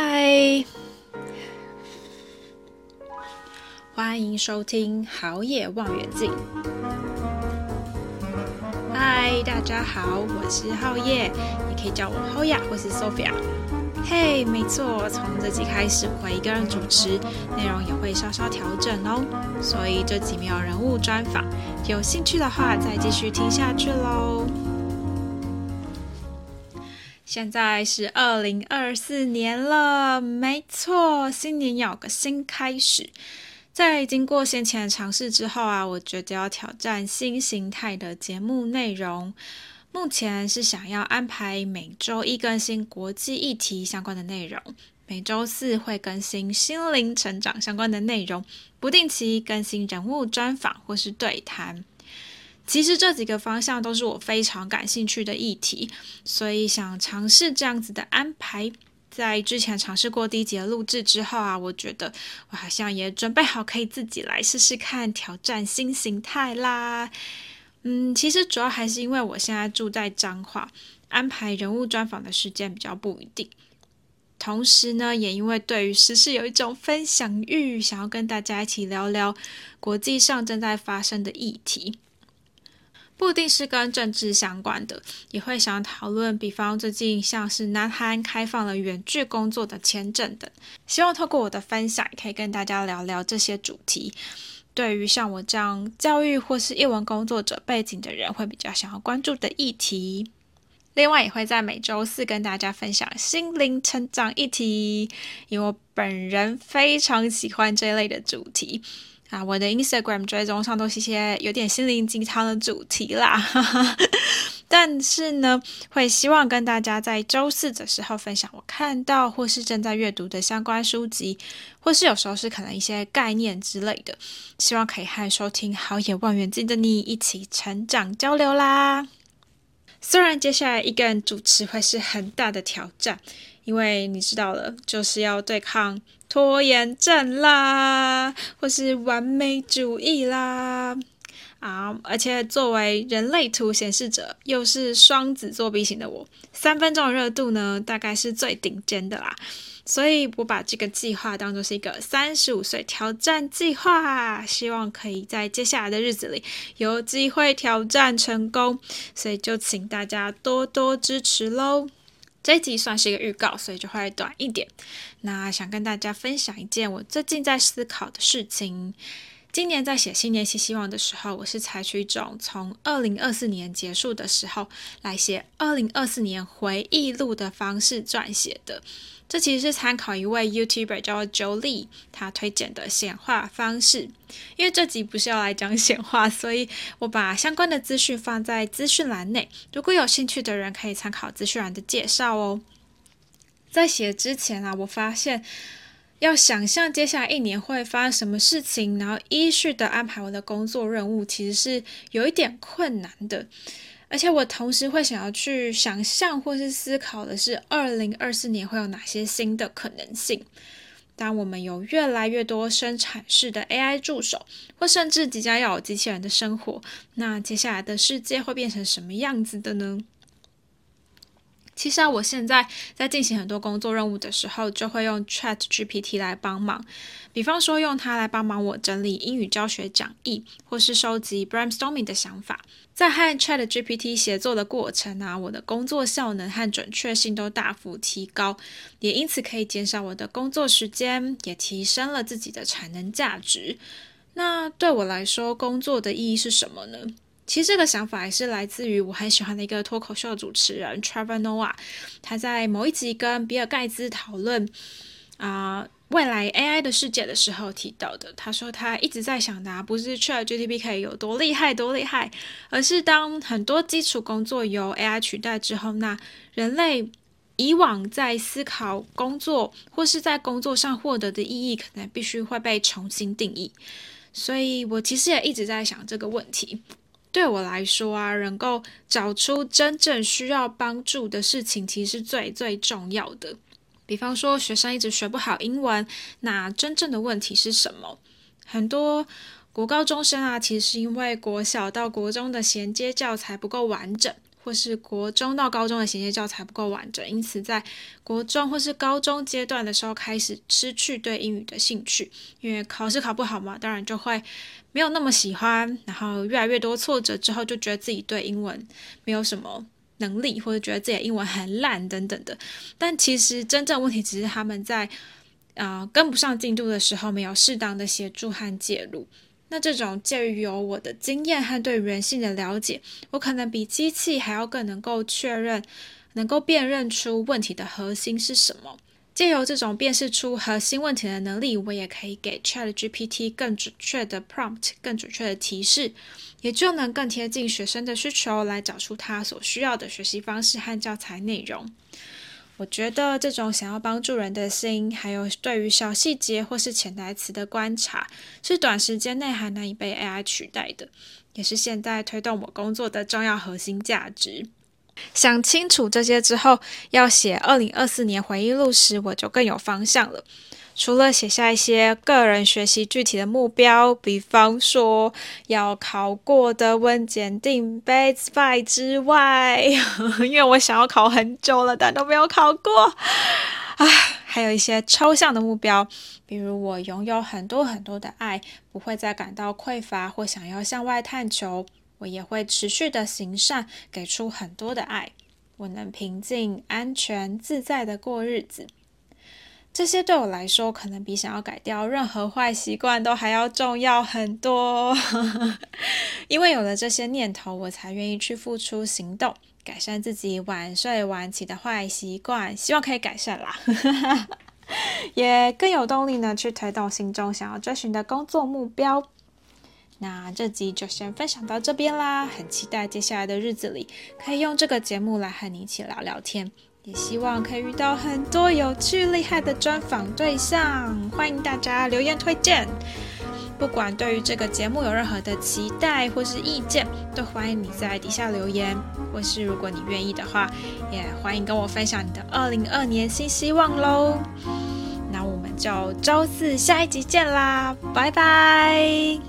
嗨，欢迎收听《好野望远镜》。嗨，大家好，我是好野，你可以叫我 Hoya 或是 Sophia。嘿，没错，从这集开始我会一个人主持，内容也会稍稍调整哦。所以这集没有人物专访，有兴趣的话再继续听下去喽。现在是二零二四年了，没错，新年有个新开始。在经过先前的尝试之后啊，我觉得要挑战新形态的节目内容。目前是想要安排每周一更新国际议题相关的内容，每周四会更新心灵成长相关的内容，不定期更新人物专访或是对谈。其实这几个方向都是我非常感兴趣的议题，所以想尝试这样子的安排。在之前尝试过第一集的录制之后啊，我觉得我好像也准备好可以自己来试试看挑战新形态啦。嗯，其实主要还是因为我现在住在彰化，安排人物专访的时间比较不一定。同时呢，也因为对于时事有一种分享欲，想要跟大家一起聊聊国际上正在发生的议题。不一定是跟政治相关的，也会想讨论，比方最近像是南韩开放了远距工作的签证等，希望透过我的分享，可以跟大家聊聊这些主题。对于像我这样教育或是译文工作者背景的人，会比较想要关注的议题。另外，也会在每周四跟大家分享心灵成长议题，因为我本人非常喜欢这类的主题。啊，我的 Instagram 追踪上都是一些有点心灵鸡汤的主题啦，但是呢，会希望跟大家在周四的时候分享我看到或是正在阅读的相关书籍，或是有时候是可能一些概念之类的，希望可以和收听好野望远镜的你一起成长交流啦。虽然接下来一个人主持会是很大的挑战，因为你知道了，就是要对抗。拖延症啦，或是完美主义啦，啊！而且作为人类图显示者，又是双子座 B 型的我，三分钟的热度呢，大概是最顶尖的啦。所以我把这个计划当作是一个三十五岁挑战计划，希望可以在接下来的日子里有机会挑战成功。所以就请大家多多支持喽。这一集算是一个预告，所以就会短一点。那想跟大家分享一件我最近在思考的事情。今年在写新年新希望的时候，我是采取一种从二零二四年结束的时候来写二零二四年回忆录的方式撰写的。这其实是参考一位 YouTuber 叫 Jolie，他推荐的显化方式。因为这集不是要来讲显化，所以我把相关的资讯放在资讯栏内。如果有兴趣的人，可以参考资讯栏的介绍哦。在写之前啊，我发现要想象接下来一年会发生什么事情，然后依序的安排我的工作任务，其实是有一点困难的。而且我同时会想要去想象或是思考的是，二零二四年会有哪些新的可能性？当我们有越来越多生产式的 AI 助手，或甚至即将要有机器人的生活，那接下来的世界会变成什么样子的呢？其实啊，我现在在进行很多工作任务的时候，就会用 ChatGPT 来帮忙。比方说，用它来帮忙我整理英语教学讲义，或是收集 brainstorming 的想法。在和 ChatGPT 协作的过程啊，我的工作效能和准确性都大幅提高，也因此可以减少我的工作时间，也提升了自己的产能价值。那对我来说，工作的意义是什么呢？其实这个想法也是来自于我很喜欢的一个脱口秀主持人 Trevor Noah，他在某一集跟比尔盖茨讨论啊、未来 AI 的世界的时候提到的。他说他一直在想的不是 ChatGPT 可以有多厉害多厉害，而是当很多基础工作由 AI 取代之后，那人类以往在思考工作或是在工作上获得的意义，可能必须会被重新定义。所以我其实也一直在想这个问题。对我来说啊，能够找出真正需要帮助的事情，其实是最最重要的。比方说，学生一直学不好英文，那真正的问题是什么？很多国高中生啊，其实是因为国小到国中的衔接教材不够完整。或是国中到高中的衔接教材不够完整，因此在国中或是高中阶段的时候开始失去对英语的兴趣，因为考试考不好嘛，当然就会没有那么喜欢，然后越来越多挫折之后，就觉得自己对英文没有什么能力，或者觉得自己的英文很烂等等的。但其实真正问题只是他们在啊、跟不上进度的时候，没有适当的协助和介入。那这种介于有我的经验和对人性的了解，我可能比机器还要更能够确认、能够辨认出问题的核心是什么。借由这种辨识出核心问题的能力，我也可以给 ChatGPT 更准确的 prompt、更准确的提示，也就能更贴近学生的需求，来找出他所需要的学习方式和教材内容。我觉得这种想要帮助人的心，还有对于小细节或是潜台词的观察，是短时间内还难以被 AI 取代的，也是现在推动我工作的重要核心价值。想清楚这些之后，要写二零二四年回忆录时，我就更有方向了。除了写下一些个人学习具体的目标，比方说要考过德文检定 B2 之外，因为我想要考很久了，但都没有考过 啊，还有一些抽象的目标，比如我拥有很多很多的爱，不会再感到匮乏或想要向外探求，我也会持续的行善，给出很多的爱，我能平静、安全、自在的过日子。这些对我来说，可能比想要改掉任何坏习惯都还要重要很多。因为有了这些念头，我才愿意去付出行动，改善自己晚睡晚起的坏习惯。希望可以改善啦，也更有动力呢，去推动心中想要追寻的工作目标。那这集就先分享到这边啦，很期待接下来的日子里，可以用这个节目来和你一起聊聊天。也希望可以遇到很多有趣厉害的专访对象，欢迎大家留言推荐。不管对于这个节目有任何的期待或是意见，都欢迎你在底下留言。或是如果你愿意的话，也欢迎跟我分享你的二零二年新希望喽。那我们就周四下一集见啦，拜拜。